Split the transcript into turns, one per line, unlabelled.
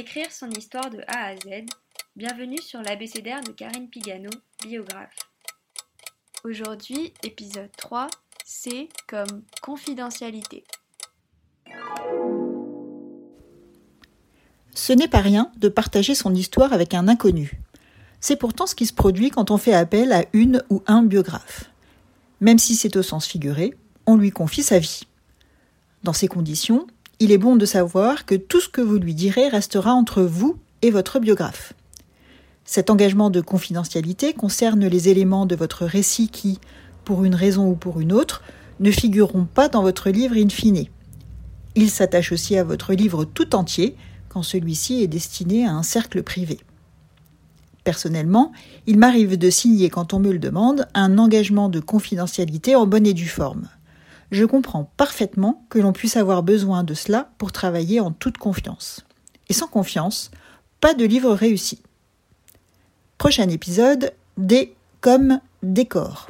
Écrire son histoire de A à Z. Bienvenue sur l'abécédaire de Karine Pigano, biographe. Aujourd'hui, épisode 3, C comme confidentialité.
Ce n'est pas rien de partager son histoire avec un inconnu. C'est pourtant ce qui se produit quand on fait appel à une ou un biographe. Même si c'est au sens figuré, on lui confie sa vie. Dans ces conditions, il est bon de savoir que tout ce que vous lui direz restera entre vous et votre biographe. Cet engagement de confidentialité concerne les éléments de votre récit qui, pour une raison ou pour une autre, ne figureront pas dans votre livre in fine. Il s'attache aussi à votre livre tout entier quand celui-ci est destiné à un cercle privé. Personnellement, il m'arrive de signer, quand on me le demande, un engagement de confidentialité en bonne et due forme je comprends parfaitement que l'on puisse avoir besoin de cela pour travailler en toute confiance. Et sans confiance, pas de livre réussi. Prochain épisode, D comme décor.